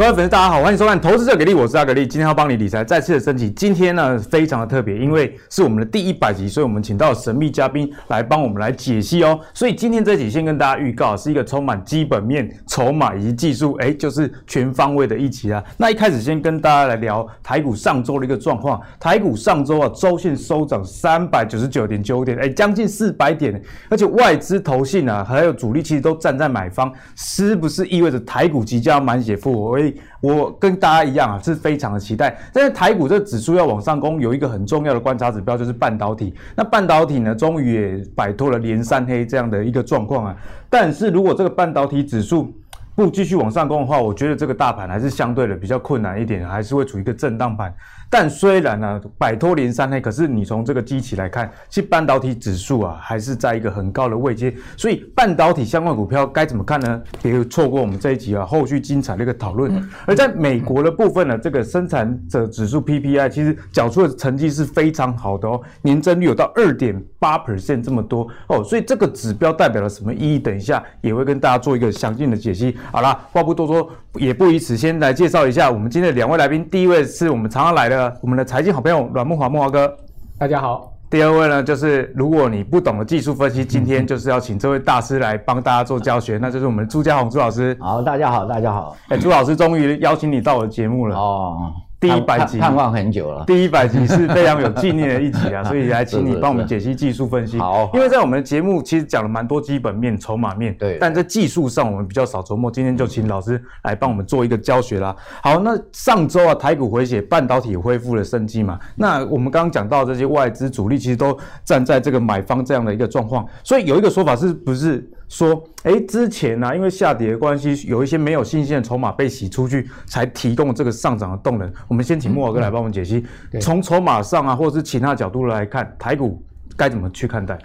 各位粉丝，大家好，欢迎收看《投资者给力》，我是阿格力，今天要帮你理财再次的升级。今天呢，非常的特别，因为是我们的第一百集，所以我们请到神秘嘉宾来帮我们来解析哦。所以今天这集先跟大家预告，是一个充满基本面、筹码以及技术，哎，就是全方位的一集啊。那一开始先跟大家来聊台股上周的一个状况。台股上周啊，周线收涨三百九十九点九点，哎，将近四百点，而且外资投信啊，还有主力其实都站在买方，是不是意味着台股即将满血复活？哎我跟大家一样啊，是非常的期待。但是台股这指数要往上攻，有一个很重要的观察指标就是半导体。那半导体呢，终于也摆脱了连三黑这样的一个状况啊。但是如果这个半导体指数，不继续往上攻的话，我觉得这个大盘还是相对的比较困难一点，还是会处于一个震荡盘。但虽然呢、啊，摆脱连三黑，可是你从这个机器来看，其实半导体指数啊还是在一个很高的位阶。所以半导体相关股票该怎么看呢？别错过我们这一集啊，后续精彩的一个讨论。而在美国的部分呢，这个生产者指数 PPI 其实缴出的成绩是非常好的哦，年增率有到二点八 percent 这么多哦，所以这个指标代表了什么意义？等一下也会跟大家做一个详尽的解析。好啦，话不多说，也不宜此，先来介绍一下我们今天的两位来宾。第一位是我们常常来的我们的财经好朋友阮木华木华哥，大家好。第二位呢，就是如果你不懂的技术分析，今天就是要请这位大师来帮大家做教学，那就是我们朱家宏朱老师。好，大家好，大家好。哎，朱老师终于邀请你到我的节目了。哦。第一百集盼望很久了。第一百集是非常有纪念的一集啊，所以来请你帮我们解析技术分析。好，因为在我们的节目其实讲了蛮多基本面、筹码面，对，但在技术上我们比较少琢磨。今天就请老师来帮我们做一个教学啦。好，那上周啊，台股回血，半导体恢复了生机嘛。那我们刚刚讲到这些外资主力其实都站在这个买方这样的一个状况，所以有一个说法是不是？说，哎，之前呢、啊，因为下跌的关系，有一些没有新鲜的筹码被洗出去，才提供这个上涨的动能。我们先请莫老哥来帮我们解析，从筹码上啊，或者是其他角度来看，台股该怎么去看待？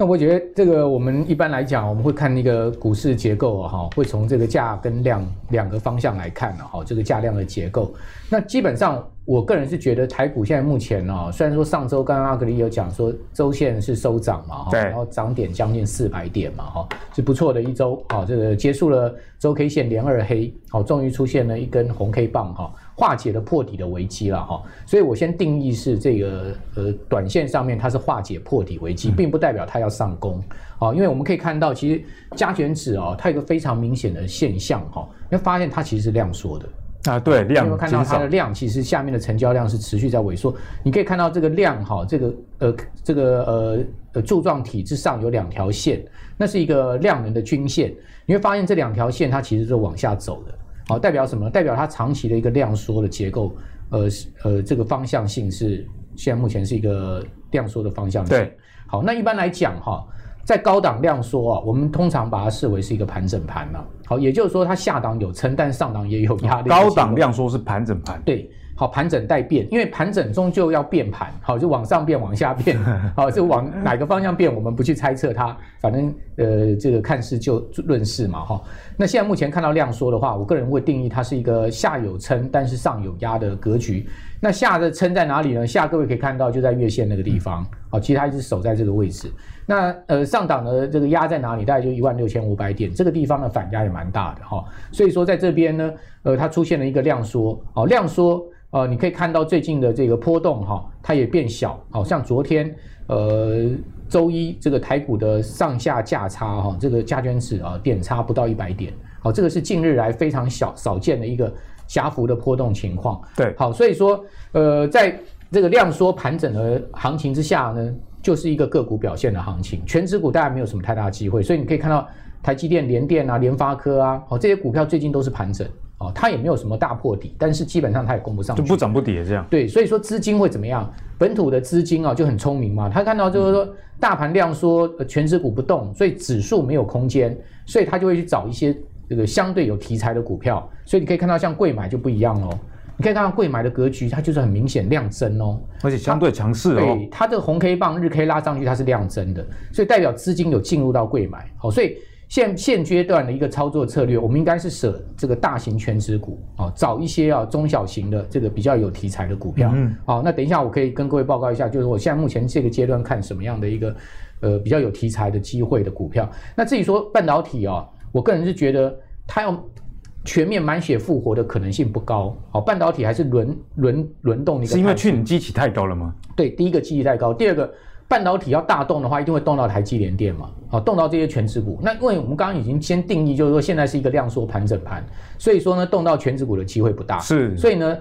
好，那我觉得这个我们一般来讲，我们会看那个股市结构哈，会从这个价跟量两个方向来看的哈，这个价量的结构。那基本上。我个人是觉得台股现在目前呢、哦，虽然说上周刚刚阿格里有讲说周线是收涨嘛，哈，然后涨点将近四百点嘛，哈，是不错的一周，哈，这个结束了周 K 线连二黑，好，终于出现了一根红 K 棒，哈，化解了破底的危机了，哈，所以我先定义是这个呃，短线上面它是化解破底危机，并不代表它要上攻，啊，因为我们可以看到其实加权指哦，它有一个非常明显的现象，哈，你会发现它其实是量缩的。啊，对，量有没有看到它的量？其实下面的成交量是持续在萎缩。你可以看到这个量哈，这个呃，这个呃呃柱状体之上有两条线，那是一个量能的均线。你会发现这两条线它其实是往下走的，好，代表什么？代表它长期的一个量缩的结构，呃呃，这个方向性是现在目前是一个量缩的方向性。对，好，那一般来讲哈。在高档量缩啊，我们通常把它视为是一个盘整盘嘛。好，也就是说它下档有撑，但上档也有压力。高档量缩是盘整盘。对，好，盘整待变，因为盘整终究要变盘，好，就往上变，往下变，好，就往哪个方向变，我们不去猜测它，反正呃，这个看势就论势嘛，哈。那现在目前看到量缩的话，我个人会定义它是一个下有撑，但是上有压的格局。那下的撑在哪里呢？下各位可以看到就在月线那个地方，好，其实它一直守在这个位置。那呃上档的这个压在哪里？大概就一万六千五百点，这个地方的反压也蛮大的哈。所以说在这边呢，呃，它出现了一个量缩，好，量缩，呃，你可以看到最近的这个波动哈，它也变小，好像昨天呃周一这个台股的上下价差哈，这个加权指啊点差不到一百点，好，这个是近日来非常小少见的一个。狭幅的波动情况，对，好，所以说，呃，在这个量缩盘整的行情之下呢，就是一个个股表现的行情，全指股大概没有什么太大的机会，所以你可以看到台积电、联电啊、联发科啊，哦，这些股票最近都是盘整，哦，它也没有什么大破底，但是基本上它也攻不上去，就不涨不跌这样。对，所以说资金会怎么样？本土的资金啊就很聪明嘛，他看到就是说大盘量缩，全指股不动，所以指数没有空间，所以他就会去找一些。这个相对有题材的股票，所以你可以看到像贵买就不一样哦。你可以看到贵买的格局，它就是很明显量增哦，而且相对强势哦。对，它这个红 K 棒日 K 拉上去，它是量增的，所以代表资金有进入到贵买。好，所以现现阶段的一个操作策略，我们应该是舍这个大型全值股啊，找一些啊中小型的这个比较有题材的股票。嗯，好，那等一下我可以跟各位报告一下，就是我现在目前这个阶段看什么样的一个呃比较有题材的机会的股票。那至于说半导体啊，我个人是觉得。它要全面满血复活的可能性不高。好，半导体还是轮轮轮动的一个。是因为去年基期太高了吗？对，第一个基期太高，第二个半导体要大动的话，一定会动到台积联电嘛，好，动到这些全指股。那因为我们刚刚已经先定义，就是说现在是一个量缩盘整盘，所以说呢，动到全指股的机会不大。是，所以呢，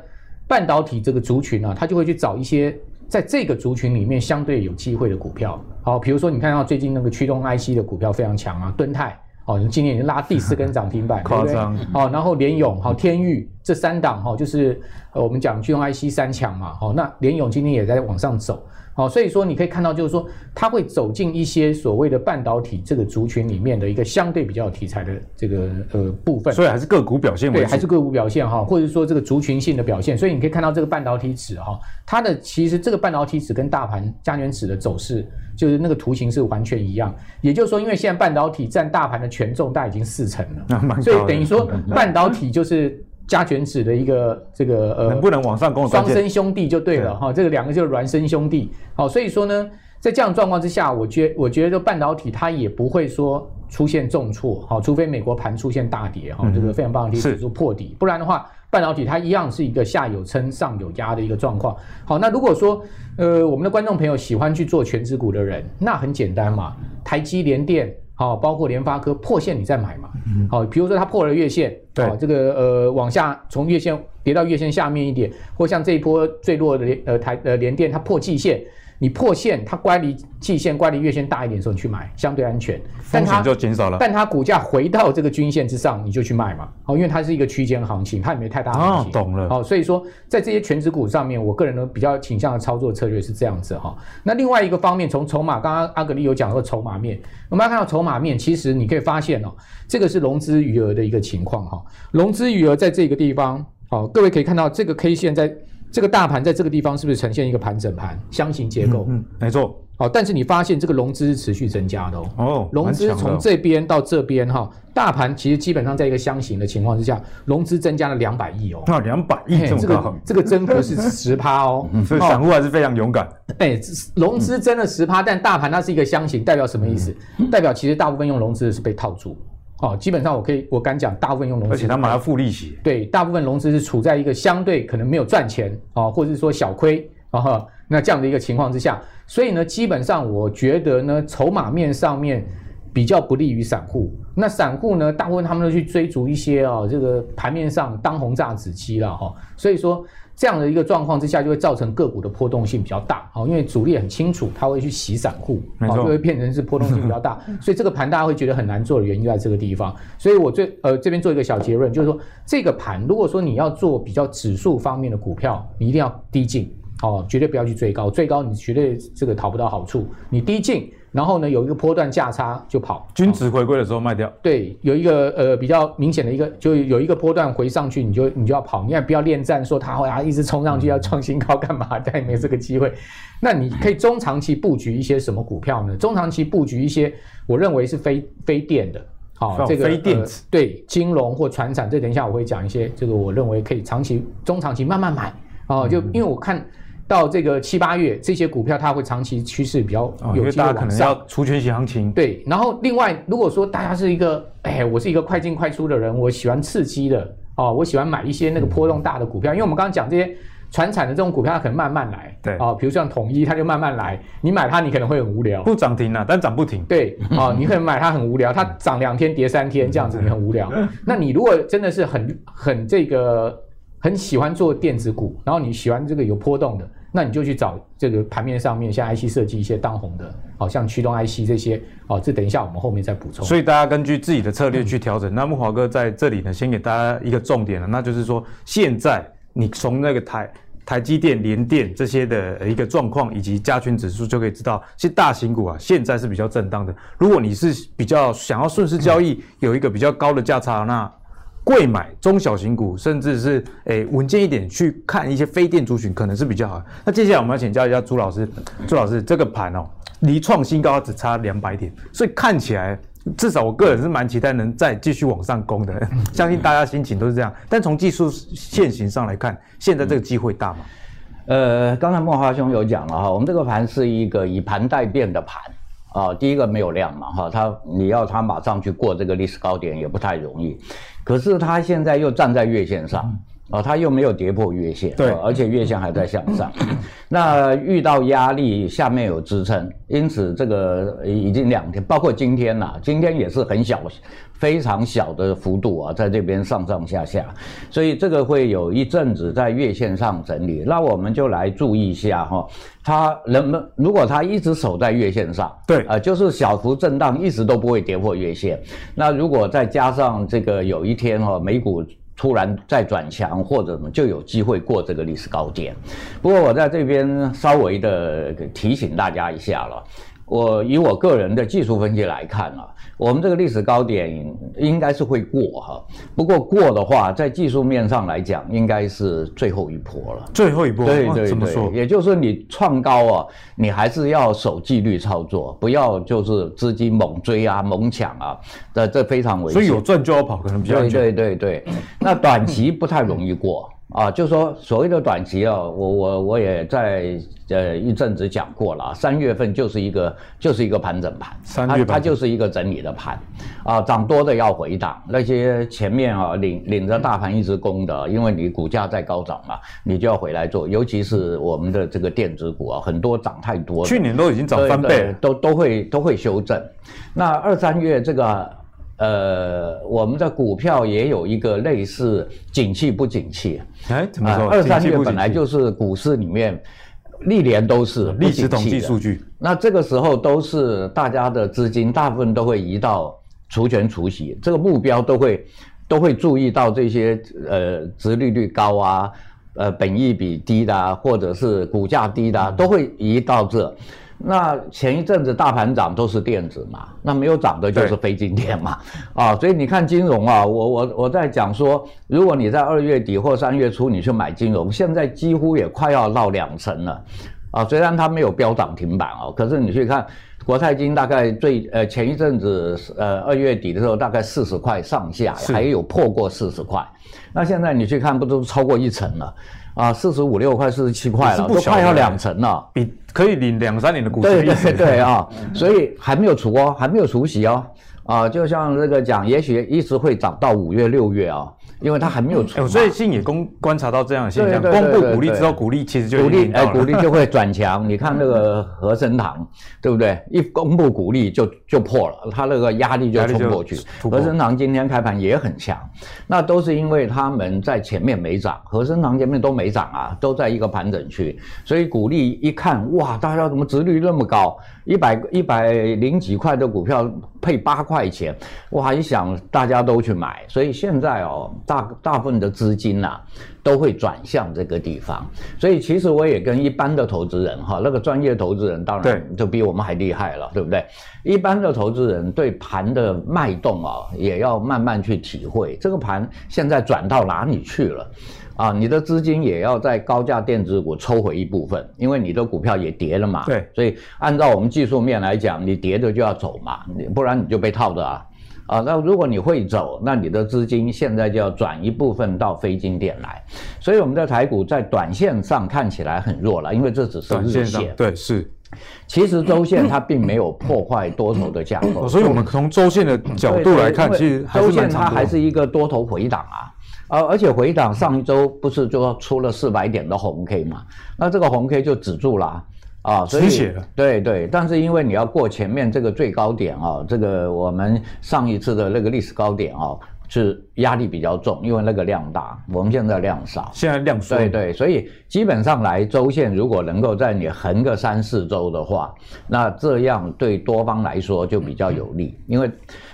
半导体这个族群呢、啊，它就会去找一些在这个族群里面相对有机会的股票。好，比如说你看到最近那个驱动 IC 的股票非常强啊，敦泰。哦，今年已经拉第四根涨停板，夸张。哦，然后联咏、好天钰这三档哈，就是呃我们讲驱动 IC 三强嘛。哦，那联咏今天也在往上走。好，所以说你可以看到，就是说它会走进一些所谓的半导体这个族群里面的一个相对比较有题材的这个呃部分。所以还是个股表现为还是个股表现哈，或者说这个族群性的表现。所以你可以看到这个半导体指哈，它的其实这个半导体指跟大盘加权指的走势，就是那个图形是完全一样。也就是说，因为现在半导体占大盘的权重大概已经四成了，所以等于说半导体就是。加权指的一个这个呃，能不能往上攻？双生兄弟就对了哈，这个两个就是孪生兄弟。好，所以说呢，在这样状况之下，我觉我觉得这半导体它也不会说出现重挫，好，除非美国盘出现大跌哈，这个非常半导体指数破底，不然的话，半导体它一样是一个下有撑上有压的一个状况。好，那如果说呃，我们的观众朋友喜欢去做权值股的人，那很简单嘛，台积联电。好，包括联发科破线你再买嘛。好，比如说它破了月线，对，这个呃往下从月线跌到月线下面一点，或像这一波最弱的呃台呃联电它破季线。你破线，它乖离季线、乖离月线大一点的时候，你去买相对安全，风险就减少了。但它股价回到这个均线之上，你就去卖嘛。好，因为它是一个区间行情，它也没太大行情。哦，懂了。好，所以说在这些全值股上面，我个人呢比较倾向的操作策略是这样子哈。那另外一个方面，从筹码，刚刚阿格力有讲到筹码面，我们要看到筹码面，其实你可以发现哦，这个是融资余额的一个情况哈。融资余额在这个地方，好，各位可以看到这个 K 线在。这个大盘在这个地方是不是呈现一个盘整盘箱型结构？嗯，嗯，没错。好，但是你发现这个融资是持续增加的哦。哦，融资从这边到这边哈，大盘其实基本上在一个箱型的情况之下，融资增加了两百亿哦。那两百亿这个这个增幅是十趴哦。所以散户还是非常勇敢。哎，融资增了十趴，但大盘它是一个箱型，代表什么意思？嗯、代表其实大部分用融资的是被套住。哦，基本上我可以，我敢讲，大部分用融资，而且他们还要付利息。对，大部分融资是处在一个相对可能没有赚钱啊、哦，或者是说小亏啊，那这样的一个情况之下，所以呢，基本上我觉得呢，筹码面上面比较不利于散户。那散户呢，大部分他们都去追逐一些啊、哦，这个盘面上当红炸子鸡了哈、哦，所以说。这样的一个状况之下，就会造成个股的波动性比较大，好，因为主力很清楚，它会去洗散户，好，就会变成是波动性比较大，所以这个盘大家会觉得很难做的原因就在这个地方。所以我最呃这边做一个小结论，就是说这个盘如果说你要做比较指数方面的股票，你一定要低进，哦，绝对不要去追高，追高你绝对这个讨不到好处，你低进。然后呢，有一个波段价差就跑，均值回归的时候卖掉。对，有一个呃比较明显的一个，就有一个波段回上去，你就你就要跑，你也不要恋战，说它会啊一直冲上去要创新高干嘛？但也没有这个机会。那你可以中长期布局一些什么股票呢？中长期布局一些，我认为是非非电的，好，这个非电子、呃、对金融或传产，这等一下我会讲一些，这个我认为可以长期、中长期慢慢买哦，就因为我看。到这个七八月，这些股票它会长期趋势比较有机会往上。哦、可能要除权息行情。对，然后另外，如果说大家是一个，哎，我是一个快进快出的人，我喜欢刺激的哦，我喜欢买一些那个波动大的股票，因为我们刚刚讲这些传产的这种股票，它可能慢慢来。对，哦，比如像统一，它就慢慢来，你买它，你可能会很无聊。不涨停啊，但涨不停。对，哦，你可能买它很无聊，它涨两天跌三天这样子，你很无聊。那你如果真的是很很这个很喜欢做电子股，然后你喜欢这个有波动的。那你就去找这个盘面上面像 IC 设计一些当红的，好像驱动 IC 这些，哦，这等一下我们后面再补充。所以大家根据自己的策略去调整。嗯、那木华哥在这里呢，先给大家一个重点了，那就是说，现在你从那个台台积电、联电这些的一个状况，以及加权指数，就可以知道，其实大型股啊，现在是比较震荡的。如果你是比较想要顺势交易，有一个比较高的价差，那贵买中小型股，甚至是诶稳健一点去看一些非电族群，可能是比较好。那接下来我们要请教一下朱老师，朱老师这个盘哦，离创新高只差两百点，所以看起来至少我个人是蛮期待能再继续往上攻的。相信大家心情都是这样。但从技术线型上来看，现在这个机会大吗？呃，刚才慕驊兄有讲了哈，我们这个盘是一个以盘带变的盘啊。第一个没有量嘛哈，它你要它马上去过这个历史高点也不太容易。可是他现在又站在月线上。嗯哦，它又没有跌破月线，对，而且月线还在向上。那遇到压力，下面有支撑，因此这个已经两天，包括今天呐，今天也是很小，非常小的幅度啊，在这边上上下下，所以这个会有一阵子在月线上整理。那我们就来注意一下哈，它能不能，如果它一直守在月线上，对，啊，就是小幅震荡，一直都不会跌破月线。那如果再加上这个有一天哈，美股。突然再转强或者什么，就有机会过这个历史高点。不过我在这边稍微的提醒大家一下了。我以我个人的技术分析来看啊，我们这个历史高点应该是会过哈。不过过的话，在技术面上来讲，应该是最后一波了。最后一波，对对对，也就是说你创高啊，你还是要守纪律操作，不要就是资金猛追啊、猛抢啊，这这非常危险。所以有赚就要跑，可能比较对对对对。那短期不太容易过。啊，就是说所谓的短期啊，我我我也在呃一阵子讲过了啊，三月份就是一个就是一个盘整盘，三月它它就是一个整理的盘，啊，涨多的要回档，那些前面啊领领着大盘一直攻的，因为你股价在高涨嘛，你就要回来做，尤其是我们的这个电子股啊，很多涨太多了，去年都已经涨翻倍，都都会都会修正，那二三月这个。呃，我们的股票也有一个类似景气不景气，哎，怎么说？二三月本来就是股市里面历年都是历史统计数据。那这个时候都是大家的资金大部分都会移到除权除息，这个目标都会都会注意到这些呃，殖利率高啊，呃，本益比低的啊，或者是股价低的啊，都会移到这。那前一阵子大盘涨都是电子嘛，那没有涨的就是非金电嘛，啊，所以你看金融啊，我我我在讲说，如果你在二月底或三月初你去买金融，现在几乎也快要到两成了，啊，虽然它没有飙涨停板哦，可是你去看国泰金大概最呃前一阵子呃二月底的时候大概四十块上下，还有破过四十块，那现在你去看不都超过一成了？啊，四十五六块，四十七块了，都快要两成了，比可以领两三年的股息。对对对啊，所以还没有除哦，还没有除息哦。啊，就像这个讲，也许一直会涨到五月六月啊。因为它还没有出，所以信也公观察到这样的现象。公布股利之后，股利其实就股利哎，股利就会转强。你看那个和生堂，对不对？一公布股利就就破了，它那个压力就冲过去。和生堂今天开盘也很强，那都是因为他们在前面没涨，和生堂前面都没涨啊，都在一个盘整区，所以股利一看，哇，大家怎么殖利率那么高？一百一百零几块的股票配八块钱，我还想大家都去买，所以现在哦。大大部分的资金呐、啊，都会转向这个地方，所以其实我也跟一般的投资人哈，那个专业投资人当然就比我们还厉害了，对，对不对？一般的投资人对盘的脉动啊，也要慢慢去体会，这个盘现在转到哪里去了啊？你的资金也要在高价电子股抽回一部分，因为你的股票也跌了嘛，对，所以按照我们技术面来讲，你跌的就要走嘛，不然你就被套的啊。啊，那如果你会走，那你的资金现在就要转一部分到非金电来，所以我们的台股在短线上看起来很弱了，因为这只是日线，线，对，是。其实周线它并没有破坏多头的架构，所以我们从周线的角度来看，其实周线它还是一个多头回档啊，而而且回档上一周不是就出了四百点的红 K 嘛，那这个红 K 就止住了。啊，所以对对，但是因为你要过前面这个最高点啊，这个我们上一次的那个历史高点啊，是压力比较重，因为那个量大，我们现在量少，现在量少，对对，所以基本上来周线如果能够在你横个三四周的话，那这样对多方来说就比较有利，因为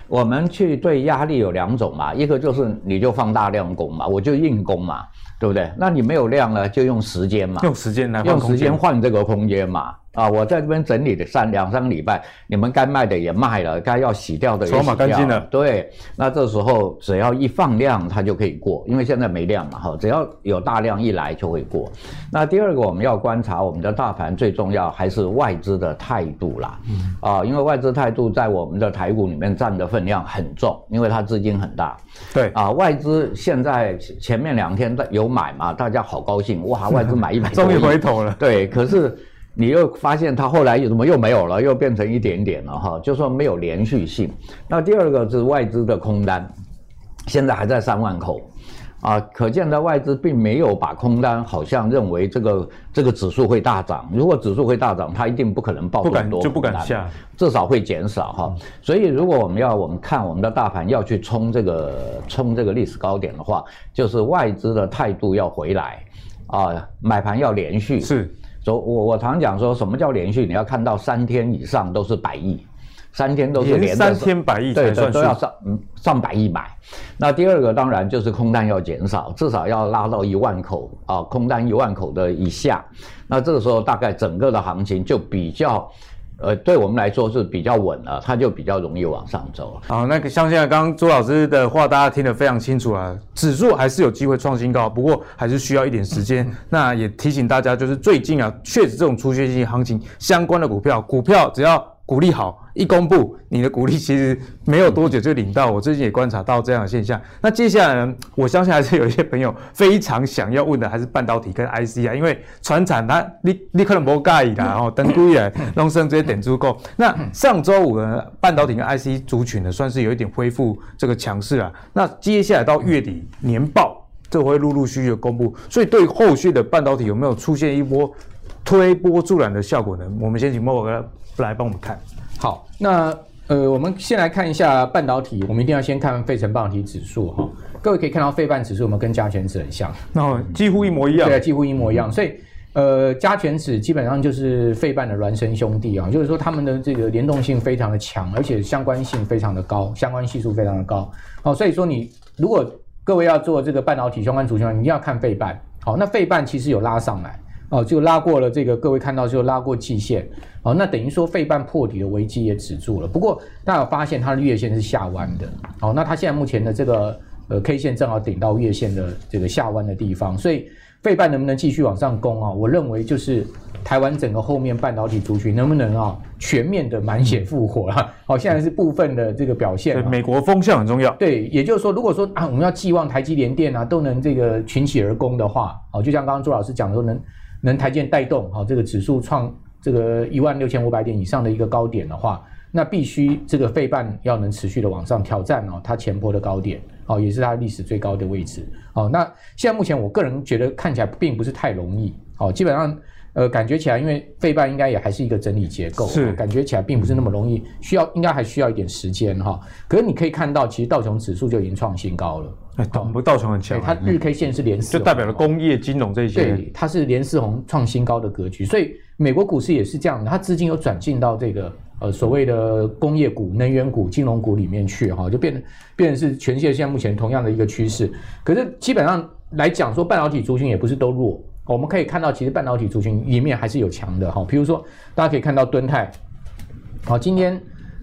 我们去对压力有两种嘛，一个就是你就放大量攻嘛，我就硬攻嘛。对不对？那你没有量了，就用时间嘛，用时间来用时间换这个空间嘛。啊，我在这边整理的三两三个礼拜，你们该卖的也卖了，该要洗掉的也洗掉了，筹码干净了。对，那这时候只要一放量，它就可以过，因为现在没量嘛，哈，只要有大量一来就会过。那第二个我们要观察我们的大盘，最重要还是外资的态度啦。嗯。啊，因为外资态度在我们的台股里面占的分量很重，因为它资金很大。对。啊，外资现在前面两天在有买嘛，大家好高兴，哇，外资买一百，终于回头了。对，可是。你又发现它后来又怎么又没有了，又变成一点点了哈，就说没有连续性。那第二个是外资的空单，现在还在三万口。啊，可见的外资并没有把空单，好像认为这个这个指数会大涨。如果指数会大涨，它一定不可能爆这么多，就不敢下，至少会减少哈。所以，如果我们要我们看我们的大盘要去冲这个冲这个历史高点的话，就是外资的态度要回来啊，买盘要连续。是，所以我我常讲说什么叫连续？你要看到三天以上都是百亿。三天都是连三天百亿，对对，都要上嗯上百亿买。那第二个当然就是空单要减少，至少要拉到一万口啊，空单一万口的以下。那这个时候大概整个的行情就比较，呃，对我们来说是比较稳了，它就比较容易往上走。好，那个像现在刚刚朱老师的话，大家听得非常清楚啊，指数还是有机会创新高，不过还是需要一点时间。那也提醒大家，就是最近啊，确实这种出现性行情相关的股票，股票只要。股利好，一公布你的股利，其实没有多久就领到。我最近也观察到这样的现象。那接下来呢，我相信还是有一些朋友非常想要问的，还是半导体跟 IC 啊，因为传产它你你可能不介意啦，然后等股也弄升这些点足够。那上周五呢，半导体跟 IC 族群呢，算是有一点恢复这个强势啊。那接下来到月底年报，这会陆陆续续的公布，所以对后续的半导体有没有出现一波推波助澜的效果呢？我们先请莫哥。来帮我们看好，那呃，我们先来看一下半导体，我们一定要先看费城半导体指数哈。各位可以看到，费半指数我们跟加权指很像，那几乎一模一样，对，几乎一模一样。所以呃，加权指基本上就是费半的孪生兄弟啊，就是说他们的这个联动性非常的强，而且相关性非常的高，相关系数非常的高。好，所以说你如果各位要做这个半导体相关族群，你一定要看费半。好，那费半其实有拉上来。哦，就拉过了这个，各位看到就拉过季线，哦，那等于说费半破底的危机也止住了。不过大家有发现它的月线是下弯的，哦，那它现在目前的这个呃 K 线正好顶到月线的这个下弯的地方，所以费半能不能继续往上攻啊？我认为就是台湾整个后面半导体族群能不能啊全面的满血复活了？好，现在是部分的这个表现。对，美国风向很重要。对，也就是说，如果说啊我们要寄望台积联电啊都能这个群起而攻的话，哦，就像刚刚朱老师讲的说能。能台积带动哦这个指数创这个一万六千五百点以上的一个高点的话，那必须这个费半要能持续的往上挑战哦，它前波的高点哦，也是它历史最高的位置哦。那现在目前我个人觉得看起来并不是太容易哦，基本上呃感觉起来，因为费半应该也还是一个整理结构，是感觉起来并不是那么容易，需要应该还需要一点时间哈。可是你可以看到，其实道琼指数就已经创新高了。哎，道不道琼很强，它日 K 线是连四，就代表了工业金融这些。对，它是连四红创新高的格局，所以美国股市也是这样的，它资金又转进到这个呃所谓的工业股、能源股、金融股里面去哈，就变成变成是全世界现在目前同样的一个趋势。可是基本上来讲，说半导体族群也不是都弱，我们可以看到，其实半导体族群里面还是有强的哈。比如说，大家可以看到敦泰，好，今天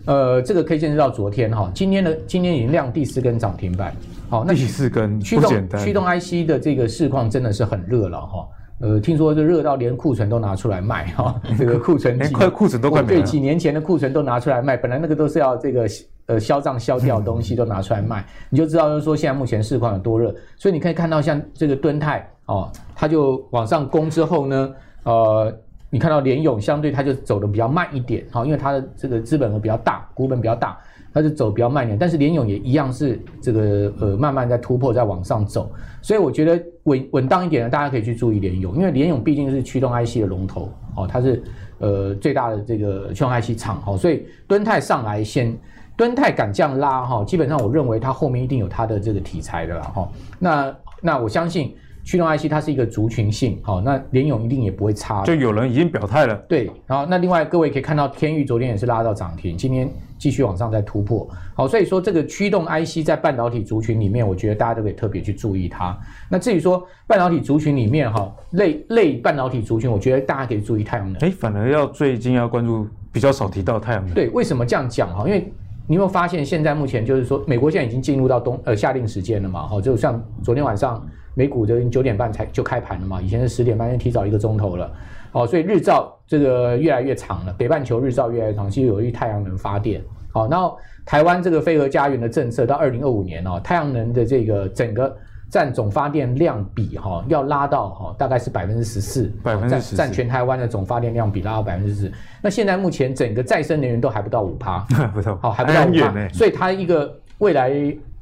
呃这个 K 线是到昨天哈，今天的今天已经亮第四根涨停板。好，那第四根驱动驱动 IC 的这个市况真的是很热了哈。呃，听说这热到连库存都拿出来卖哈，这个库存连快库存都快没了。对，几年前的库存都拿出来卖，本来那个都是要这个呃销账销掉的东西都拿出来卖，你就知道就是说现在目前市况有多热。所以你可以看到像这个敦泰哦，它就往上攻之后呢，呃，你看到联咏相对它就走的比较慢一点，好，因为它的这个资本额比较大，股本比较大。它是走比较慢一点，但是联咏也一样是这个呃慢慢在突破，在往上走，所以我觉得稳稳当一点的，大家可以去注意联咏，因为联咏毕竟是驱动 IC 的龙头哦，它是呃最大的这个驱动 IC 厂哦，所以敦泰上来先，敦泰敢这样拉哈，基本上我认为它后面一定有它的这个题材的了哈，那那我相信。驱动 IC 它是一个族群性，好，那联勇一定也不会差。就有人已经表态了。对，然后那另外各位可以看到，天域昨天也是拉到涨停，今天继续往上再突破。好，所以说这个驱动 IC 在半导体族群里面，我觉得大家都可以特别去注意它。那至于说半导体族群里面哈，类类半导体族群，我觉得大家可以注意太阳能。哎，反而要最近要关注比较少提到太阳能。对，为什么这样讲哈？因为你有没有发现现在目前就是说，美国现在已经进入到冬呃夏令时间了嘛？哈，就像昨天晚上。美股的九点半才就开盘了嘛，以前是十点半，就提早一个钟头了，哦，所以日照这个越来越长了，北半球日照越来越长，其实有利于太阳能发电，好，然后台湾这个飞核家园的政策到二零二五年哦，太阳能的这个整个占总发电量比哈要拉到哈大概是百分之十四，百分之十占全台湾的总发电量比拉到百分之十四，那现在目前整个再生能源都还不到五趴，不错，好还不到五趴，所以它一个未来。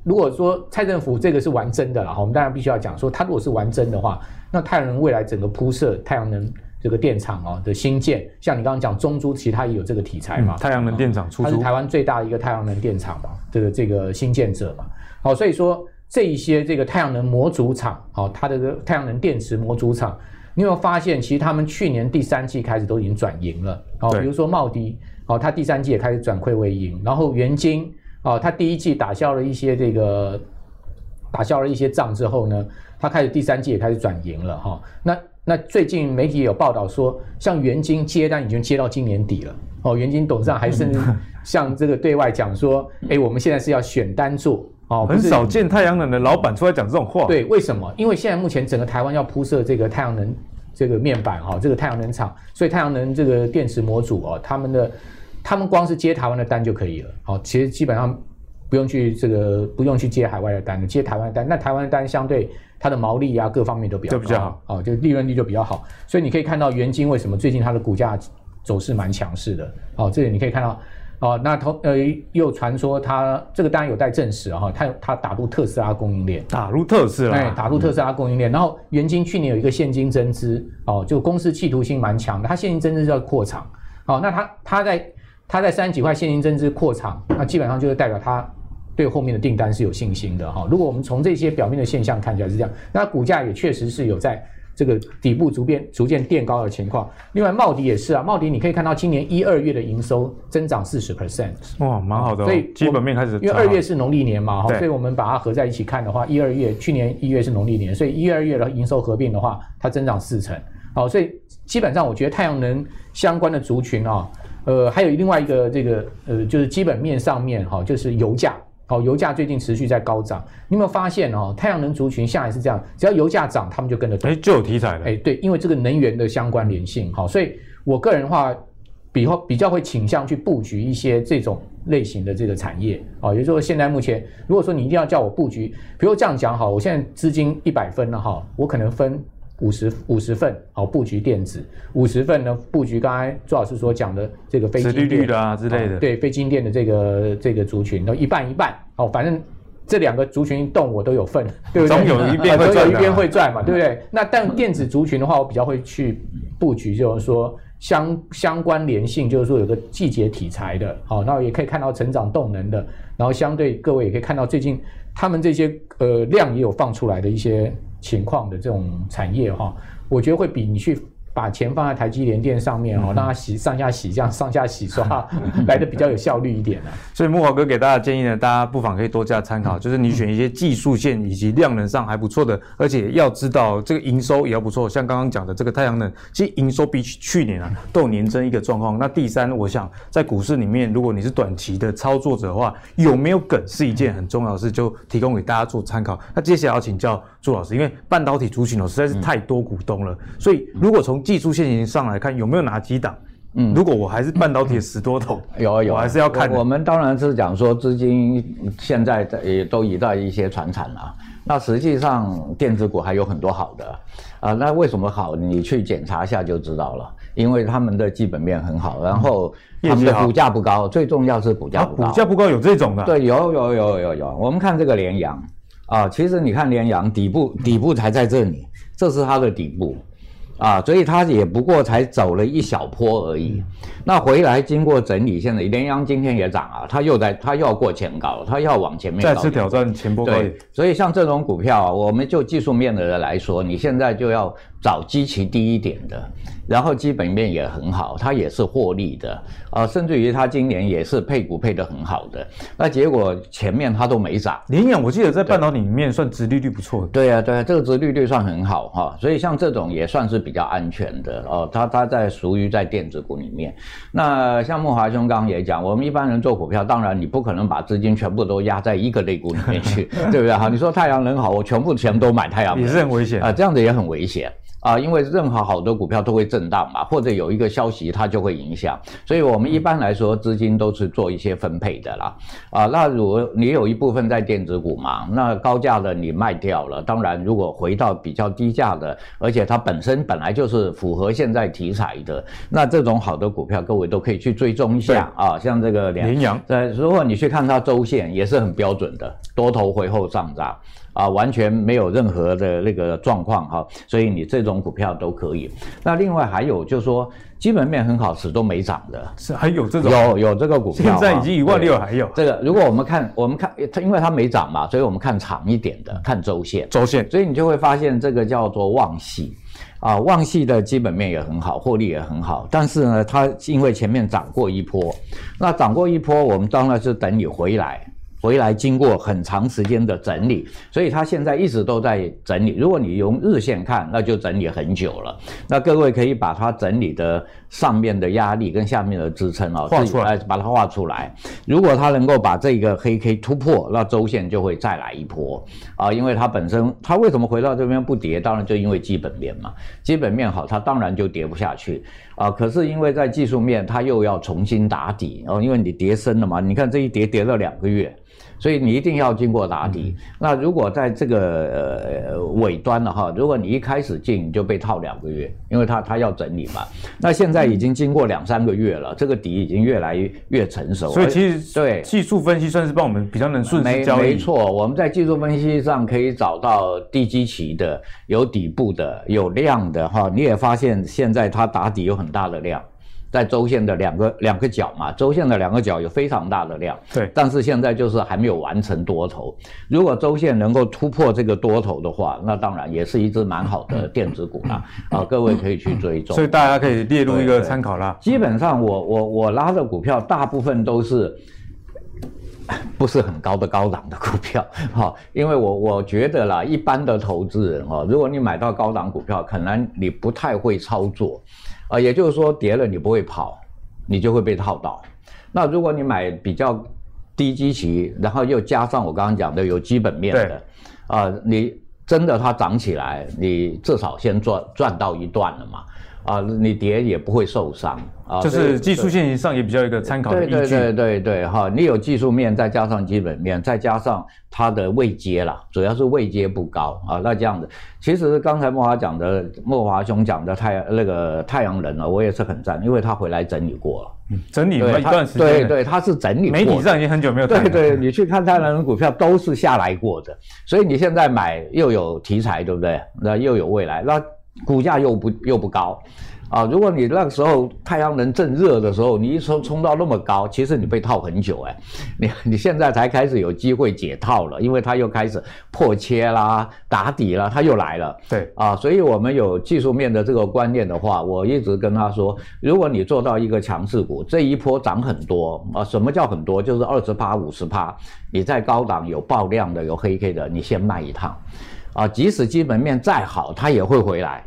如果说蔡政府这个是玩真的了，我们当然必须要讲说，他如果是玩真的话，那太阳能未来整个铺设太阳能这个电厂哦的新建，像你刚刚讲中珠，其实它也有这个题材嘛，嗯、太阳能电厂出租，它是台湾最大的一个太阳能电厂嘛，这个这个新建者嘛，好，所以说这一些这个太阳能模组厂，好，它的太阳能电池模组厂，你有没有发现，其实他们去年第三季开始都已经转盈了，好，比如说茂迪，好，它第三季也开始转亏为盈，然后元晶。哦，他第一季打消了一些这个，打消了一些账之后呢，他开始第三季也开始转盈了哈、哦。那那最近媒体有报道说，像元晶接单已经接到今年底了。哦，元晶董事长还甚至 向这个对外讲说，哎，我们现在是要选单做。哦，很少见太阳能的老板出来讲这种话。对，为什么？因为现在目前整个台湾要铺设这个太阳能这个面板哈、哦，这个太阳能厂，所以太阳能这个电池模组哦，他们的。他们光是接台湾的单就可以了，好，其实基本上不用去这个不用去接海外的单，接台湾的单，那台湾的单相对它的毛利啊各方面都比较高，就比较好，哦，就利润率就比较好，所以你可以看到元晶为什么最近它的股价走势蛮强势的，哦，这里你可以看到，哦，那同呃又传说它这个当然有待证实哈，它它打入特斯拉供应链，打入特斯拉，哎，打入特斯拉供应链，嗯、然后元晶去年有一个现金增资，哦，就公司企图心蛮强的，它现金增资是要扩厂，哦，那它它在。他在三十几块现金增资扩厂，那基本上就是代表它对后面的订单是有信心的哈。如果我们从这些表面的现象看起来是这样，那股价也确实是有在这个底部逐渐逐渐垫高的情况。另外，茂迪也是啊，茂迪你可以看到今年一二月的营收增长四十 percent，哇，蛮好的、哦。所以基本面开始，因为二月是农历年嘛哈，对所以我们把它合在一起看的话，一二月去年一月是农历年，所以一二月的营收合并的话，它增长四成。好，所以基本上我觉得太阳能相关的族群啊。呃，还有另外一个这个呃，就是基本面上面哈，就是油价，好，油价最近持续在高涨。你有没有发现哦？太阳能族群下来是这样，只要油价涨，他们就跟着涨。哎，就有题材了。哎，对，因为这个能源的相关联性，好，所以我个人的话，比较比较会倾向去布局一些这种类型的这个产业，啊，也就是说，现在目前如果说你一定要叫我布局，比如这样讲好，我现在资金一百分了哈，我可能分。五十五十份好布局电子，五十份呢布局刚才朱老师所讲的这个非金电的啊之类的，对非金电的这个这个族群都一半一半哦，反正这两个族群动我都有份，对不对？总有一边会赚，总有一边会赚嘛，对不对？那但电子族群的话，我比较会去布局，就是说相相关联性，就是说有个季节题材的，好，那也可以看到成长动能的，然后相对各位也可以看到最近他们这些呃量也有放出来的一些。情况的这种产业哈，我觉得会比你去。把钱放在台积联电上面哦，让它洗上下洗，这样上下洗刷 来的比较有效率一点呢。所以木华哥给大家建议呢，大家不妨可以多加参考，就是你选一些技术线以及量能上还不错的，而且要知道这个营收也要不错。像刚刚讲的这个太阳能，其实营收比去年啊都有年增一个状况。那第三，我想在股市里面，如果你是短期的操作者的话，有没有梗是一件很重要的事，就提供给大家做参考。那接下来要请教朱老师，因为半导体族群哦实在是太多股东了，所以如果从技术线型上来看，有没有哪几档？嗯，如果我还是半导体十多头，有有，我还是要看。我们当然是讲说资金现在也都移到一些传产了。那实际上电子股还有很多好的啊。那为什么好？你去检查一下就知道了。因为他们的基本面很好，然后他们的股价不高，最重要是股价不高。股价不高有这种的？对，有有有有有。我们看这个联阳啊，其实你看联阳底部底部才在这里，这是它的底部。啊，所以它也不过才走了一小波而已，那回来经过整理，现在联阳今天也涨啊，它又在它又要过前高，它要往前面再次挑战前波高。对，所以像这种股票啊，我们就技术面的人来说，你现在就要找基期低一点的。然后基本面也很好，它也是获利的啊、呃，甚至于它今年也是配股配得很好的。那结果前面它都没涨。联阳我记得在半导体里面算殖利率不错的。对呀、啊，对呀、啊，这个殖利率算很好哈、哦，所以像这种也算是比较安全的哦。它它在属于在电子股里面。那像木华兄刚刚也讲，我们一般人做股票，当然你不可能把资金全部都压在一个类股里面去，对不对？哈，你说太阳能好，我全部钱都买太阳能，也是很危险啊、呃，这样子也很危险。啊，因为任何好的股票都会震荡嘛，或者有一个消息它就会影响，所以我们一般来说资金都是做一些分配的啦。啊，那如果你有一部分在电子股嘛，那高价的你卖掉了，当然如果回到比较低价的，而且它本身本来就是符合现在题材的，那这种好的股票各位都可以去追踪一下啊，像这个联阳，对，如果你去看它周线也是很标准的，多头回后上涨。啊，完全没有任何的那个状况哈，所以你这种股票都可以。那另外还有就是说，基本面很好，始终没涨的，是还有这种？有有这个股票，现在已经一万六还有这个。如果我们看我们看它，因为它没涨嘛，所以我们看长一点的，看周线，周线，所以你就会发现这个叫做旺系。啊，旺系的基本面也很好，获利也很好，但是呢，它因为前面涨过一波，那涨过一波，我们当然是等你回来。回来经过很长时间的整理，所以它现在一直都在整理。如果你用日线看，那就整理很久了。那各位可以把它整理的上面的压力跟下面的支撑啊，画出来，把它画出来。如果它能够把这个黑 K 突破，那周线就会再来一波啊。因为它本身它为什么回到这边不跌？当然就因为基本面嘛，基本面好，它当然就跌不下去啊。可是因为在技术面，它又要重新打底哦，因为你跌深了嘛。你看这一跌跌了两个月。所以你一定要经过打底。那如果在这个呃尾端了哈，如果你一开始进你就被套两个月，因为它它要整理嘛。那现在已经经过两三个月了，这个底已经越来越越成熟。所以其实对技术分析算是帮我们比较能顺势交易。没错，我们在技术分析上可以找到低基期的、有底部的、有量的哈。你也发现现在它打底有很大的量。在周线的两个两个角嘛，周线的两个角有非常大的量，对，但是现在就是还没有完成多头。如果周线能够突破这个多头的话，那当然也是一只蛮好的电子股啦。啊，各位可以去追踪。所以大家可以列入一个参考啦。基本上我我我拉的股票大部分都是 不是很高的高档的股票，哈，因为我我觉得啦，一般的投资人哈，如果你买到高档股票，可能你不太会操作。啊，也就是说跌了你不会跑，你就会被套到。那如果你买比较低基期，然后又加上我刚刚讲的有基本面的，啊，你真的它涨起来，你至少先赚赚到一段了嘛。啊，你跌也不会受伤啊，就是技术线型上也比较一个参考的依据。对对对哈，你有技术面，再加上基本面，再加上它的位阶啦，主要是位阶不高啊。那这样子，其实刚才莫华讲的，莫华兄讲的太那个太阳能啊，我也是很赞，因为他回来整理过了，嗯、整理了一段时间。对对，他是整理过。媒体上已经很久没有。对对，你去看太阳能股票都是下来过的，所以你现在买又有题材，对不对？那又有未来，那股价又不又不高。啊，如果你那个时候太阳能正热的时候，你一冲冲到那么高，其实你被套很久哎，你 你现在才开始有机会解套了，因为它又开始破切啦、打底啦，它又来了。对啊，所以我们有技术面的这个观念的话，我一直跟他说，如果你做到一个强势股，这一波涨很多啊，什么叫很多？就是二十趴、五十趴，你在高档有爆量的、有黑 K 的，你先卖一趟，啊，即使基本面再好，它也会回来。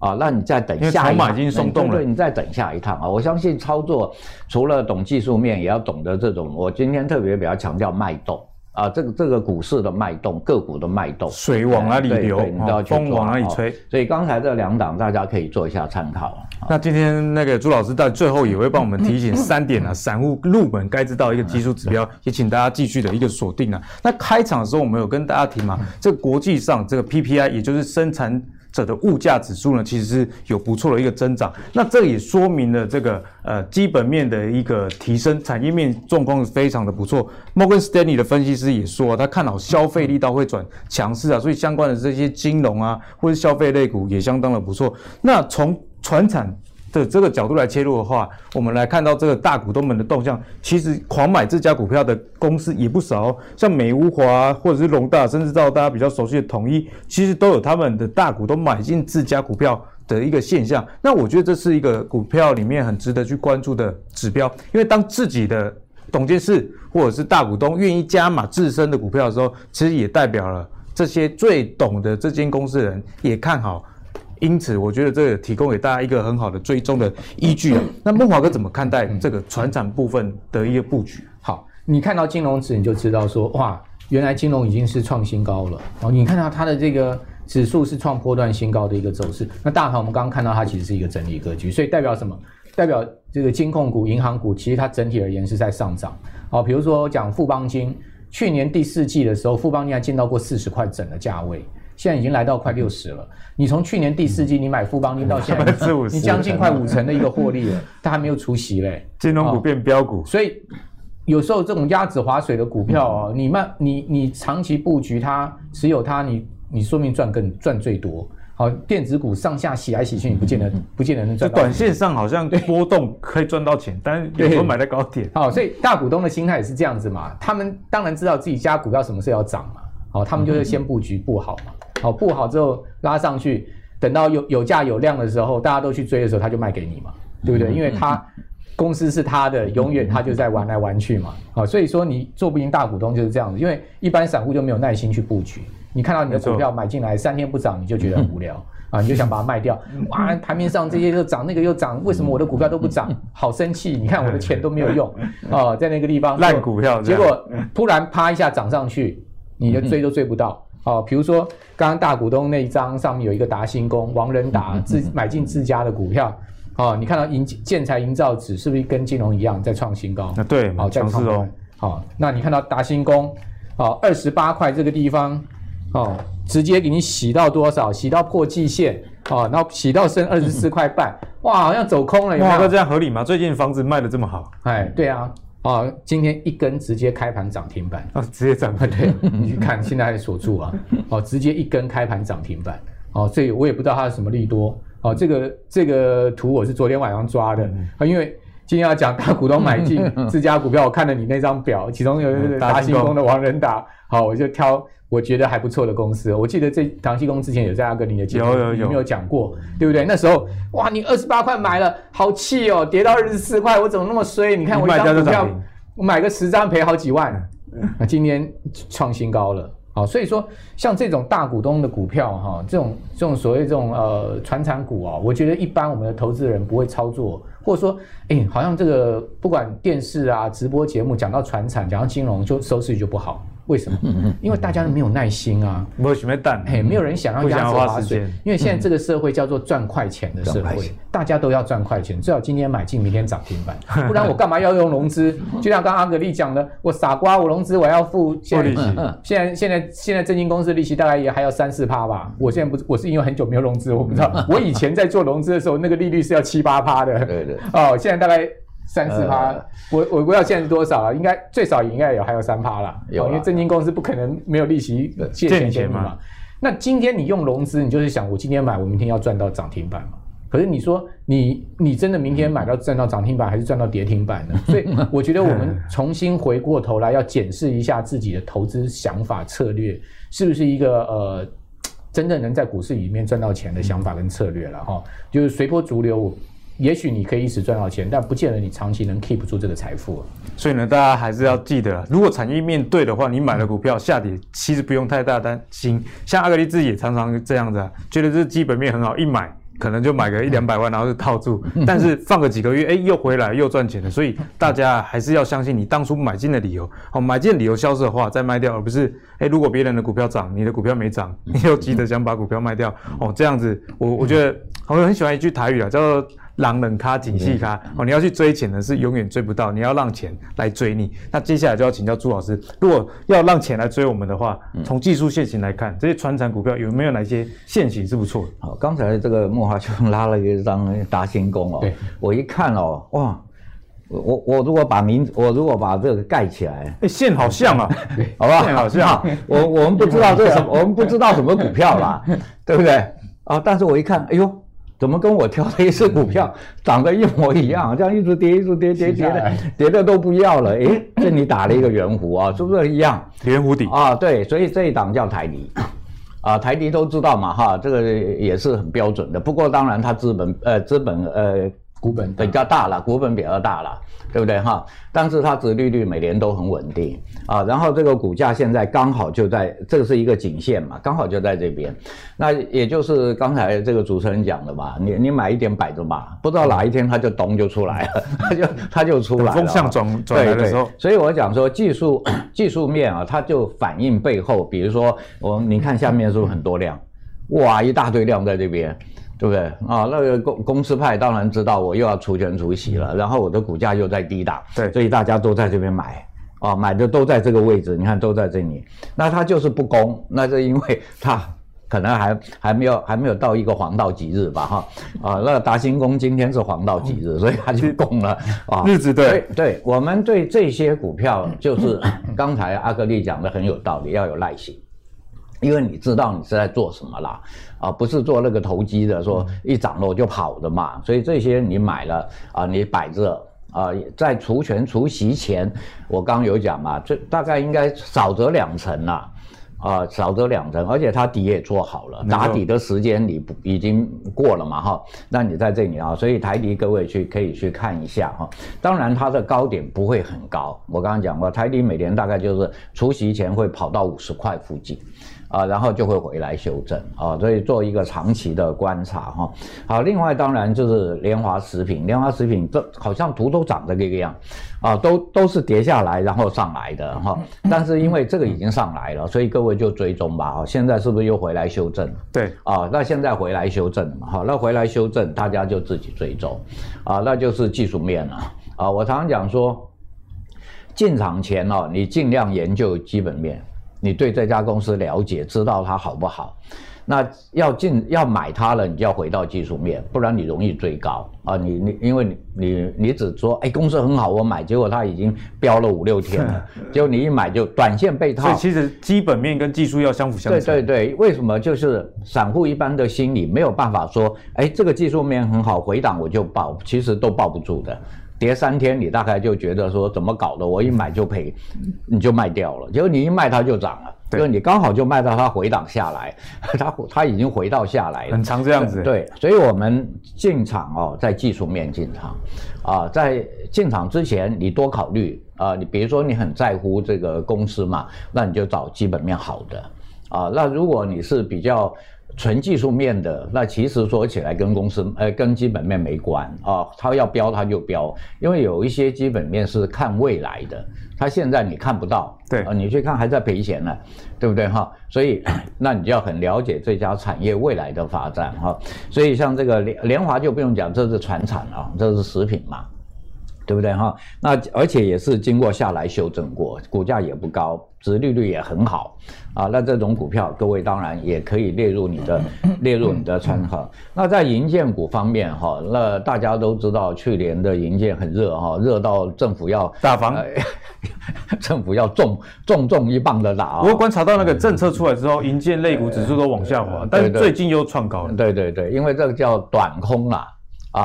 啊，那你再等下一趟，筹码已经松动了，对，你再等下一趟啊！我相信操作除了懂技术面，也要懂得这种。我今天特别比较强调脉动啊，这个这个股市的脉动，个股的脉动，水往哪里流，你都要去风往哪里吹。所以刚才这两档大家可以做一下参考。那今天那个朱老师在最后也会帮我们提醒 三点啊，散户入门该知道一个技术指标，也请大家继续的一个锁定啊。那开场的时候我们有跟大家提嘛，这个国际上这个 PPI 也就是生产者的物价指数呢，其实是有不错的一个增长。那这也说明了这个呃基本面的一个提升，产业面状况是非常的不错。摩根士丹利的分析师也说，他看好消费力道会转强势啊，所以相关的这些金融啊或者消费类股也相当的不错。那从传产的这个角度来切入的话，我们来看到这个大股东们的动向，其实狂买这家股票的公司也不少，像美乌华或者是龙大，甚至到大家比较熟悉的统一，其实都有他们的大股东买进自家股票的一个现象。那我觉得这是一个股票里面很值得去关注的指标，因为当自己的董监事或者是大股东愿意加码自身的股票的时候，其实也代表了这些最懂的这间公司的人也看好。因此，我觉得这个提供给大家一个很好的追踪的依据啊。那孟华哥怎么看待这个船产部分的一个布局？好，你看到金融指你就知道说，哇，原来金融已经是创新高了。哦，你看到它的这个指数是创波段新高的一个走势。那大盘我们刚刚看到它其实是一个整理格局，所以代表什么？代表这个金控股、银行股，其实它整体而言是在上涨。好，比如说讲富邦金，去年第四季的时候，富邦金还见到过四十块整的价位，现在已经来到快六十了。你从去年第四季你买富邦金到现在，你将近快五成的一个获利了，它还没有除息嘞。金融股变标股，所以有时候这种鸭子划水的股票哦，你慢你你长期布局它，持有它，你你说明赚更赚最多。好，电子股上下洗来洗去，你不见得不见得能赚。短线上好像波动可以赚到钱，但是有时候买在高点。好，所以大股东的心态也是这样子嘛。他们当然知道自己家股票什么时候要涨嘛。好，他们就是先布局布好嘛。好，布好之后拉上去，等到有有价有量的时候，大家都去追的时候，他就卖给你嘛，对不对？因为他公司是他的，永远他就在玩来玩去嘛。好，所以说你做不赢大股东就是这样子，因为一般散户就没有耐心去布局。你看到你的股票买进来三天不涨，你就觉得很无聊啊，你就想把它卖掉。哇，盘面上这些又涨，那个又涨，为什么我的股票都不涨？好生气！你看我的钱都没有用啊，在那个地方烂股票，结果突然啪一下涨上去，你就追都追不到哦。比如说刚刚大股东那一张上面有一个达新工，王仁达自买进自家的股票哦，你看到营建材营造纸是不是跟金融一样在创新高？那，对，好强势哦。好，那你看到达新工，哦，二十八块这个地方。哦，直接给你洗到多少？洗到破季线，哦，然后洗到剩二十四块半，哇，好像走空了，有没有？这样合理吗？最近房子卖的这么好，哎，对啊，哦，今天一根直接开盘涨停板，哦，直接涨。停，对，你去看现在还锁住啊，哦，直接一根开盘涨停板，哦，所以我也不知道它是什么利多，哦，这个这个图我是昨天晚上抓的，啊、嗯，因为今天要讲大股东买进 自家股票，我看了你那张表，其中有一个达新工的王仁达，好，我就挑。我觉得还不错的公司，我记得这唐西工之前有在阿格林的节目有有有。没有讲过，对不对？那时候哇，你二十八块买了，好气哦，跌到二十四块，我怎么那么衰？你看我一张股票，我买个十张赔好几万，那今天创新高了，好，所以说像这种大股东的股票哈，这种这种所谓这种呃传产股啊，我觉得一般我们的投资人不会操作，或者说哎，好像这个不管电视啊直播节目讲到传产，讲到金融，就收视率就不好。为什么？因为大家都没有耐心啊，没有什么蛋，嘿，没有人想要鸭子划水。因为现在这个社会叫做赚快钱的社会，大家都要赚快钱，最好今天买进，明天涨停板，不然我干嘛要用融资？就像刚刚阿格力讲的，我傻瓜，我融资我要付现利息。现在现在现在证金公司利息大概也还要三四趴吧。我现在不，我是因为很久没有融资，我不知道。我以前在做融资的时候，那个利率是要七八趴的。对对。哦，现在大概。三四趴，我我不知道现在是多少了，应该最少也应该有还有三趴了，有，因为证金公司不可能没有利息借钱给你嘛。那今天你用融资，你就是想我今天买，我明天要赚到涨停板嘛。可是你说你你真的明天买到赚到涨停板，还是赚到跌停板呢？所以 我觉得我们重新回过头来要检视一下自己的投资想法策略，是不是一个呃真正能在股市里面赚到钱的想法跟策略了哈？就是随波逐流。也许你可以一时赚到钱，但不见得你长期能 keep 住这个财富。所以呢，大家还是要记得，如果产业面对的话，你买了股票下跌，其实不用太大担心。像阿格力自己也常常这样子啊，觉得这基本面很好，一买可能就买个一两百万，然后就套住。但是放个几个月，哎，又回来又赚钱了。所以大家还是要相信你当初买进的理由。好，买进的理由消失的话，再卖掉，而不是哎，如果别人的股票涨，你的股票没涨，你又急着想把股票卖掉。哦，这样子，我我觉得我很喜欢一句台语啊，叫做。狼人卡景气卡哦，你要去追钱的是永远追不到，你要让钱来追你。那接下来就要请教朱老师，如果要让钱来追我们的话，从技术线型来看，这些传产股票有没有哪些线型是不错的？好，刚才这个莫华兄拉了一张达兴工哦，我一看哦，哇，我我如果把名字，我如果把这个盖起来，哎，线好像啊，好吧，线好像，我我们不知道这是什么，我们不知道什么股票啦，对不对？啊，但是我一看，哎呦。怎么跟我挑的一只股票长得一模一样？这样一直跌，一直跌，跌跌的，跌的都不要了。诶，这里打了一个圆弧啊，是不是一样？圆弧底啊，对，所以这一档叫台泥啊，台泥都知道嘛，哈，这个也是很标准的。不过当然它资本呃资本呃股本比较大了，股本比较大了。对不对哈？但是它殖利率每年都很稳定啊，然后这个股价现在刚好就在，这个是一个颈线嘛，刚好就在这边。那也就是刚才这个主持人讲的嘛，你你买一点摆着嘛，不知道哪一天它就咚就出来了，它就它就出来了。风向转转来的时候，对对，所以我讲说技术 技术面啊，它就反映背后，比如说我你看下面是不是很多量？哇，一大堆量在这边，对不对啊？那个公公司派当然知道我又要除权除息了，然后我的股价又在低档，对，所以大家都在这边买，啊，买的都在这个位置，你看都在这里，那他就是不攻，那是因为他。可能还还没有还没有到一个黄道吉日吧哈啊，那达新宫今天是黄道吉日，所以他就攻了啊。日子对对，我们对这些股票就是刚才阿格力讲的很有道理，要有耐心，因为你知道你是在做什么啦啊，不是做那个投机的，说一涨了我就跑的嘛。所以这些你买了啊，你摆着啊，在除权除息前，我刚有讲嘛，这大概应该少则两成啦。啊，少则两成，而且它底也做好了，打底的时间你不已经过了嘛哈？那你在这里啊，所以台迪各位去可以去看一下哈。当然它的高点不会很高，我刚刚讲过，台迪每年大概就是除息前会跑到五十块附近。啊，然后就会回来修正啊，所以做一个长期的观察哈。好，另外当然就是联华食品，联华食品这好像图都长这个样，啊，都都是跌下来然后上来的哈。但是因为这个已经上来了，所以各位就追踪吧啊。现在是不是又回来修正？对啊，那现在回来修正嘛，好，那回来修正大家就自己追踪啊，那就是技术面了啊。我常常讲说，进场前哦，你尽量研究基本面。你对这家公司了解，知道它好不好？那要进要买它了，你就要回到技术面，不然你容易追高啊！你你因为你你你只说哎公司很好，我买，结果它已经飙了五六天了，结果你一买就短线被套。所以其实基本面跟技术要相辅相成。对对对，为什么就是散户一般的心理没有办法说，哎这个技术面很好，回档我就抱，其实都抱不住的。跌三天，你大概就觉得说怎么搞的？我一买就赔，你就卖掉了。结果你一卖它就涨了，对，就你刚好就卖到它回档下来，它它已经回到下来了，很长这样子。对，所以我们进场哦，在技术面进场，啊，在进场之前你多考虑啊，你比如说你很在乎这个公司嘛，那你就找基本面好的，啊，那如果你是比较。纯技术面的，那其实说起来跟公司呃跟基本面没关啊，它要飙它就飙，因为有一些基本面是看未来的，它现在你看不到，对啊，你去看还在赔钱呢，对不对哈？所以 那你就要很了解这家产业未来的发展哈。所以像这个联联华就不用讲，这是船产啊，这是食品嘛。对不对哈？那而且也是经过下来修正过，股价也不高，殖利率也很好啊。那这种股票，各位当然也可以列入你的 列入你的参考。那在银建股方面哈，那大家都知道去年的银建很热哈，热到政府要打房，政府要重重重一棒的打。我观察到那个政策出来之后，银建类股指数都往下滑，但是最近又创高了。对对对，因为这个叫短空啦。啊，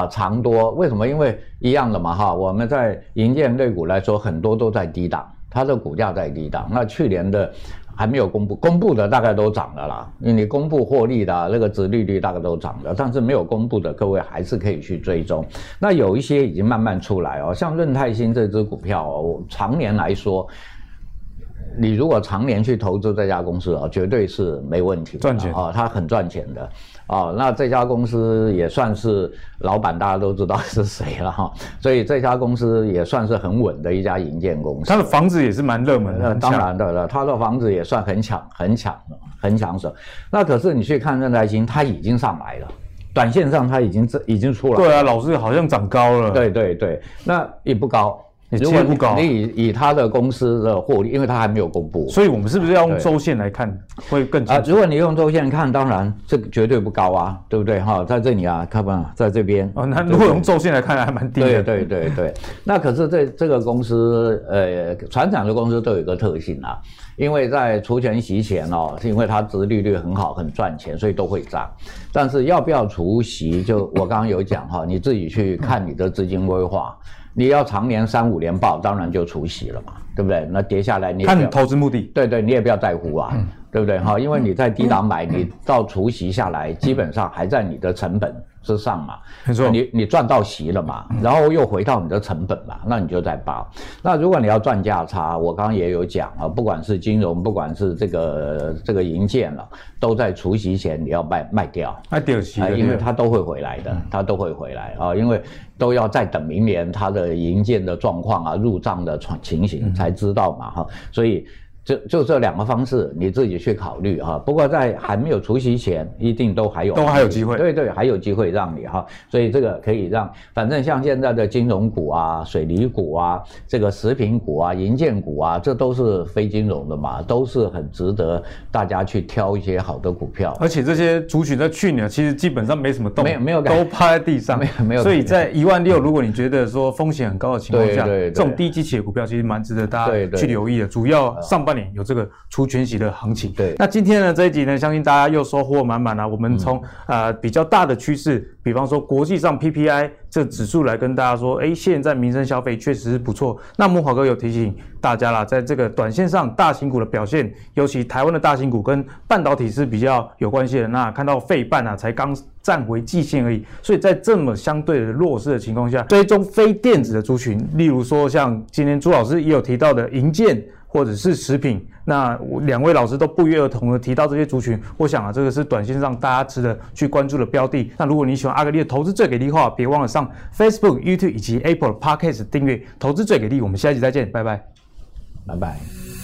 长多为什么？因为一样的嘛，哈，我们在银建类股来说，很多都在低档，它的股价在低档。那去年的还没有公布，公布的大概都涨了啦。因为你公布获利的那个值利率大概都涨了，但是没有公布的，各位还是可以去追踪。那有一些已经慢慢出来哦，像润泰新这支股票哦，常年来说。你如果常年去投资这家公司啊，绝对是没问题的，赚钱啊，它很赚钱的啊。那这家公司也算是老板，大家都知道是谁了哈。所以这家公司也算是很稳的一家营建公司。它的房子也是蛮热门的，当然的了，它的房子也算很抢、很抢、很抢手。那可是你去看润泰新，它已经上来了，短线上它已经这已经出来了。对啊，老师好像长高了。对对对，那也不高。如果不高，你以以他的公司的获利，因为他还没有公布，所以我们是不是要用周线来看会更啊？如果你用周线看，当然这个绝对不高啊，对不对哈？在这里啊，看吧，在这边哦。那如果用周线来看，还蛮低的。对对对对，那可是这这个公司呃，船厂的公司都有一个特性啊，因为在除权息前哦，是因为它殖利率很好，很赚钱，所以都会涨。但是要不要除息，就我刚刚有讲哈，你自己去看你的资金规划。你要常年三五年报，当然就除息了嘛，对不对？那跌下来你看你投资目的，对对，你也不要在乎啊，嗯、对不对？哈？因为你在低档买，你到除息下来，基本上还在你的成本之上嘛，没错，你你赚到息了嘛，然后又回到你的成本嘛，那你就在报。那如果你要赚价差，我刚刚也有讲啊，不管是金融，不管是这个这个银建了，都在除息前你要卖卖掉，卖掉息，因为它都会回来的，它都会回来啊，因为都要再等明年它的银建的状况啊，入账的情形才知道嘛哈，所以。就就这两个方式，你自己去考虑哈。不过在还没有除夕前，一定都还有都还有机会，对对，还有机会让你哈。所以这个可以让，反正像现在的金融股啊、水泥股啊、这个食品股啊、银建股啊，这都是非金融的嘛，都是很值得大家去挑一些好的股票。而且这些族群在去年其实基本上没什么动，没有没有都趴在地上，没有没有。所以在一万六，如果你觉得说风险很高的情况下，对对对，这种低基企的股票其实蛮值得大家去留意的。主要上半年有这个除权息的行情。对，那今天呢这一集呢，相信大家又收获满满了。我们从呃比较大的趋势，比方说国际上 PPI 这指数来跟大家说，哎，现在民生消费确实是不错。那木华哥有提醒大家啦，在这个短线上大型股的表现，尤其台湾的大型股跟半导体是比较有关系的。那看到费半啊，才刚站回季线而已，所以在这么相对的弱势的情况下，追踪非电子的族群，例如说像今天朱老师也有提到的银建或者是食品，那两位老师都不约而同的提到这些族群，我想啊，这个是短线上大家值得去关注的标的。那如果你喜欢阿格丽的投资最给力的话，别忘了上 Facebook、YouTube 以及 Apple Podcast 订阅投资最给力。我们下一集再见，拜拜，拜拜。